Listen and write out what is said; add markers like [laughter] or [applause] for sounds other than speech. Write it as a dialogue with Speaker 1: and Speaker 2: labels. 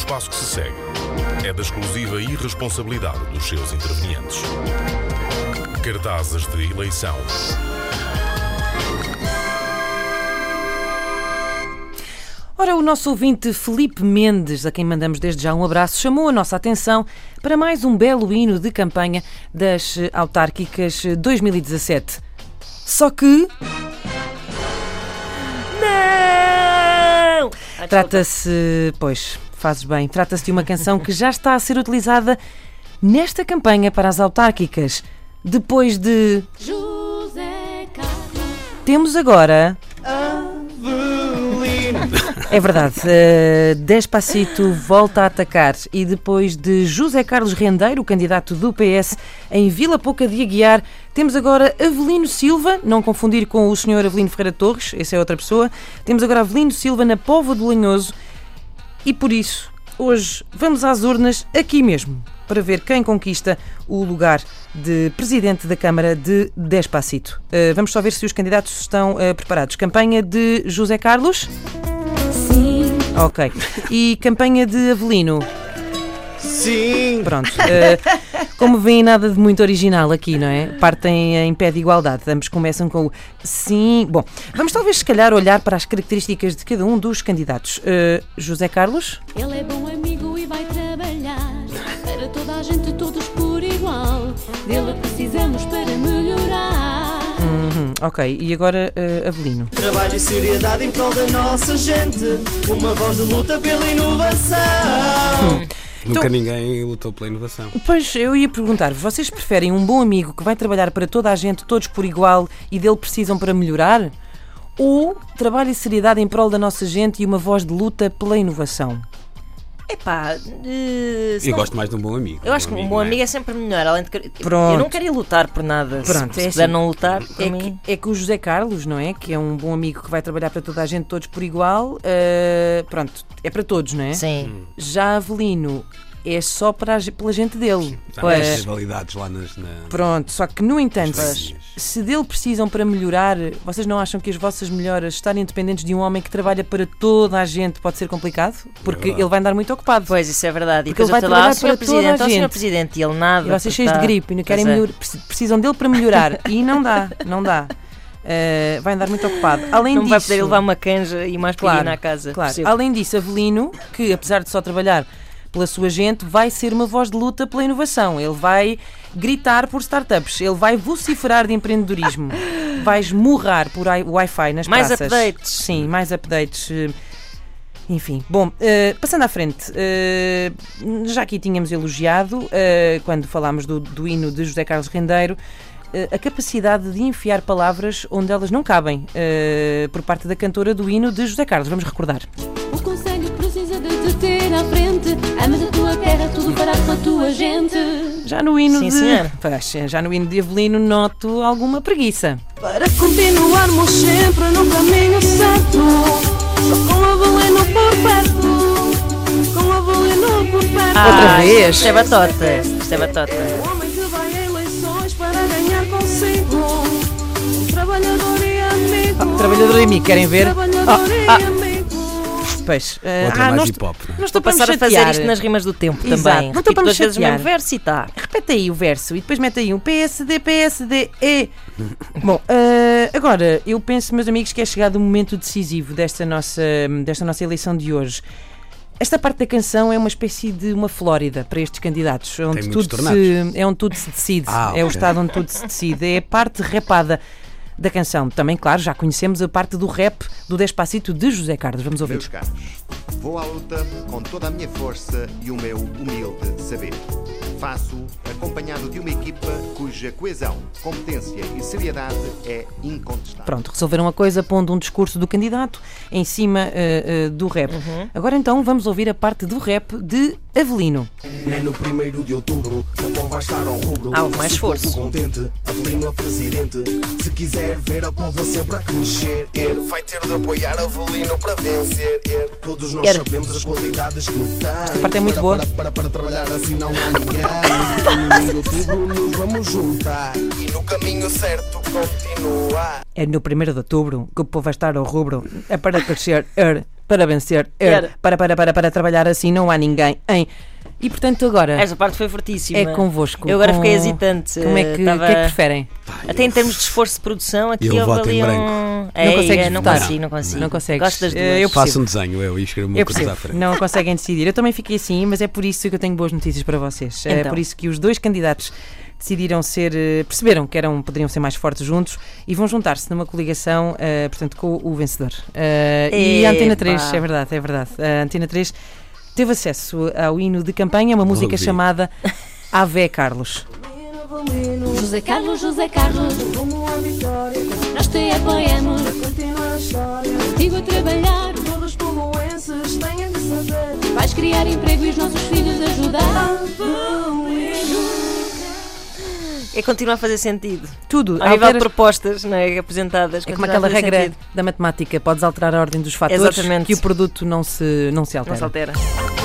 Speaker 1: espaço que se segue é da exclusiva irresponsabilidade dos seus intervenientes. Cartazes de eleição.
Speaker 2: Ora, o nosso ouvinte Felipe Mendes, a quem mandamos desde já um abraço, chamou a nossa atenção para mais um belo hino de campanha das autárquicas 2017. Só que.
Speaker 3: Não!
Speaker 2: Trata-se. Pois, fazes bem. Trata-se de uma canção que já está a ser utilizada nesta campanha para as autárquicas. Depois de.
Speaker 4: José Carlos.
Speaker 2: Temos agora. É verdade. Uh, Despacito volta a atacar e depois de José Carlos Rendeiro, candidato do PS em Vila Pouca de Aguiar, temos agora Avelino Silva, não confundir com o senhor Avelino Ferreira Torres, essa é outra pessoa. Temos agora Avelino Silva na Póvoa do Lanhoso e por isso, hoje vamos às urnas aqui mesmo para ver quem conquista o lugar de presidente da Câmara de Despacito. Uh, vamos só ver se os candidatos estão uh, preparados. Campanha de José Carlos?
Speaker 4: Sim.
Speaker 2: Ok. E campanha de Avelino?
Speaker 5: Sim!
Speaker 2: Pronto. Uh, [laughs] como veem, nada de muito original aqui, não é? Partem em pé de igualdade. Ambos começam com o sim. Bom, vamos talvez, se calhar, olhar para as características de cada um dos candidatos. Uh, José Carlos?
Speaker 4: Ele é bom amigo e vai trabalhar para toda a gente, todos por igual. Dele precisamos para melhorar.
Speaker 2: Uhum, ok. E agora, uh, Avelino?
Speaker 5: Trabalho e seriedade em prol da nossa gente. Uma voz de luta pela inovação.
Speaker 6: Nunca
Speaker 2: Então-
Speaker 6: ninguém lutou pela inovação.
Speaker 2: Pois, eu ia perguntar, vocês preferem um bom amigo que vai trabalhar para toda a gente, todos por igual, e dele precisam para melhorar? Ou trabalho e seriedade em prol da nossa gente e uma voz de luta pela inovação?
Speaker 3: Epá, se
Speaker 6: Eu
Speaker 3: não-
Speaker 6: gosto mais de um bom amigo.
Speaker 3: eu acho que um bom
Speaker 6: é?
Speaker 3: amigo é sempre melhor. Além de que-
Speaker 2: Pronto.
Speaker 3: Eu não queria lutar por nada.
Speaker 2: Pronto,
Speaker 3: se,
Speaker 2: é
Speaker 3: puder
Speaker 2: assim.
Speaker 3: não lutar, para
Speaker 2: É
Speaker 3: mim.
Speaker 2: que, é que o José Carlos, não é? Que é um bom amigo que vai trabalhar para toda a gente, todos por igual. eh, pronto, é para todos, não é?
Speaker 3: Sim.
Speaker 2: Já Avelino é só para a, pela gente dele.
Speaker 6: Há
Speaker 2: Pois.
Speaker 6: muitas rivalidades lá nas. Na...
Speaker 2: Pronto, só que no entanto,
Speaker 6: Pois.
Speaker 2: se dele precisam para melhorar, vocês não acham que as vossas melhoras estarem dependentes de um homem que trabalha para toda a gente pode ser complicado? Porque
Speaker 6: verdade.
Speaker 2: ele vai andar muito ocupado.
Speaker 3: Pois, isso é verdade. E
Speaker 2: Porque ele
Speaker 3: depois
Speaker 2: vai
Speaker 3: lá,
Speaker 2: trabalhar
Speaker 3: "Ah, senhor
Speaker 2: para toda a gente."
Speaker 3: Presidente, e ele nada.
Speaker 2: E vocês cheios de
Speaker 3: está-
Speaker 2: gripe e não querem
Speaker 3: é.
Speaker 2: melhor, preci- precisam dele para melhorar. E não dá, não dá. Eh, vai andar muito ocupado. Além
Speaker 3: Não
Speaker 2: disso,
Speaker 3: vai poder levar uma canja e mais
Speaker 2: Claro,
Speaker 3: à casa.
Speaker 2: Claro. Além disso, Avelino, que apesar de só trabalhar pela sua gente, vai ser uma voz de luta pela inovação. Ele vai gritar por startups, ele vai vociferar de empreendedorismo, [laughs] vai esmurrar por Wi-Fi nas
Speaker 3: Mais
Speaker 2: praças.
Speaker 3: updates.
Speaker 2: Sim, mais updates. eh, Enfim, bom, eh, passando à frente, eh, já aqui tínhamos elogiado, eh, quando falámos do, do hino de José Carlos Rendeiro, a capacidade de enfiar palavras onde elas não cabem, por parte da cantora do hino de José Carlos. Vamos recordar.
Speaker 4: O conselho precisa de ter à frente. Amas a tua terra, tudo farás pela tua gente.
Speaker 2: Já no hino
Speaker 3: Sim,
Speaker 2: de.
Speaker 3: senhor.
Speaker 2: Pois, já no hino de Avelino noto alguma preguiça.
Speaker 4: Para continuarmos sempre no caminho certo. Só com a Beleno por perto. Com a Beleno por perto.
Speaker 2: Outra
Speaker 3: Ah,
Speaker 2: vez?
Speaker 3: Isto é batota. Isto é batota.
Speaker 4: O homem que vai a eleições para ganhar consigo. Um trabalhador e amigo.
Speaker 2: Trabalhador e amigo, querem ver?
Speaker 4: Trabalhador
Speaker 2: Ah, ah. Pois. eh,
Speaker 6: Outra
Speaker 2: ah,
Speaker 6: mais
Speaker 2: nós,
Speaker 6: hip hop. não é?
Speaker 3: Estou a passar a fazer isto nas rimas do tempo
Speaker 2: Exato.
Speaker 3: também.
Speaker 2: Não estou para me
Speaker 3: vezes o
Speaker 2: chatear.
Speaker 3: mesmo verso e tá.
Speaker 2: Repete aí o verso e depois mete aí um PSD, PSD, E. Bom, eh, agora eu penso, meus amigos, que é chegado o momento decisivo desta nossa, desta nossa eleição de hoje. Esta parte da canção é uma espécie de uma Flórida para estes candidatos, onde
Speaker 6: muitos
Speaker 2: tudo
Speaker 6: tornados.
Speaker 2: se, é onde tudo se decide,
Speaker 6: Ah,
Speaker 2: é o
Speaker 6: ok.
Speaker 2: estado onde tudo se decide, é a parte rapada da canção. Também, claro, já conhecemos a parte do rap do Despacito de José Carlos. Vamos ouvir.
Speaker 7: Meus caros, vou à luta com toda a minha força e o meu humilde saber. Faço acompanhado de uma equipa cuja coesão, competência e seriedade é incontestável.
Speaker 2: Pronto, resolveram a coisa pondo um discurso do candidato em cima eh, eh, do rap. Agora então vamos ouvir a parte do rap de Avelino.
Speaker 8: É no primeiro de outubro, o povo vai estar ao rubro.
Speaker 3: Há mais esforço.
Speaker 8: contente, Avelino a presidente. Se quiser ver a povo sempre a crescer, ele vai ter de apoiar Avelino para vencer. ele. Todos nós
Speaker 3: Era.
Speaker 8: sabemos as qualidades que tem. Esta
Speaker 2: parte é muito boa.
Speaker 8: Para, para, para trabalhar assim não há ninguém. No primeiro de outubro nos vamos juntar e no caminho certo continuar.
Speaker 2: É no 1 de outubro que o povo vai estar ao rubro. É para crescer. er. Para vencer, er, para, para, para, para trabalhar assim, não há ninguém, hein? E portanto agora
Speaker 3: Esta parte foi fortíssima.
Speaker 2: é convosco.
Speaker 3: Eu agora
Speaker 2: com-
Speaker 3: fiquei hesitante.
Speaker 2: Como é que,
Speaker 3: Tava-
Speaker 2: o que é que preferem?
Speaker 3: Até em termos de esforço de produção, aqui
Speaker 6: Eu
Speaker 3: houve
Speaker 6: voto em
Speaker 3: ali
Speaker 6: branco.
Speaker 3: um.
Speaker 2: Não consegues
Speaker 3: é, não
Speaker 2: votar?
Speaker 3: consigo, não consigo.
Speaker 2: Não consegues.
Speaker 3: Gosto das duas.
Speaker 2: Eh, eu
Speaker 6: Faço um desenho, eu, e escrevo uma
Speaker 2: Eu
Speaker 6: cruz à frente.
Speaker 2: não conseguem decidir. Eu também fiquei assim, mas é por isso que eu tenho boas notícias para vocês. É
Speaker 3: Então.
Speaker 2: por isso que os dois candidatos decidiram ser, eh, perceberam que eram, poderiam ser mais fortes juntos e vão juntar-se numa coligação, eh, portanto, com o vencedor. Eh, e a Antena
Speaker 3: Epá.
Speaker 2: 3, é verdade, é verdade. A Antena 3 teve acesso ao hino de campanha, uma música
Speaker 6: Ouvi.
Speaker 2: chamada Ave Carlos.
Speaker 9: José Carlos, José Carlos,
Speaker 4: vitória,
Speaker 9: nós te apoiamos.
Speaker 4: continua a história.
Speaker 9: Contigo a trabalhar,
Speaker 4: Todos os pomoenses têm de saber.
Speaker 9: vais criar emprego e os nossos filhos ajudar.
Speaker 3: É continuar a fazer sentido.
Speaker 2: Tudo.
Speaker 3: Ao nível de propostas não é, apresentadas.
Speaker 2: É como aquela regra
Speaker 3: sentido.
Speaker 2: da matemática, podes alterar a ordem dos fatores
Speaker 3: Exatamente.
Speaker 2: que o produto não se, não se altera.
Speaker 3: Não se altera.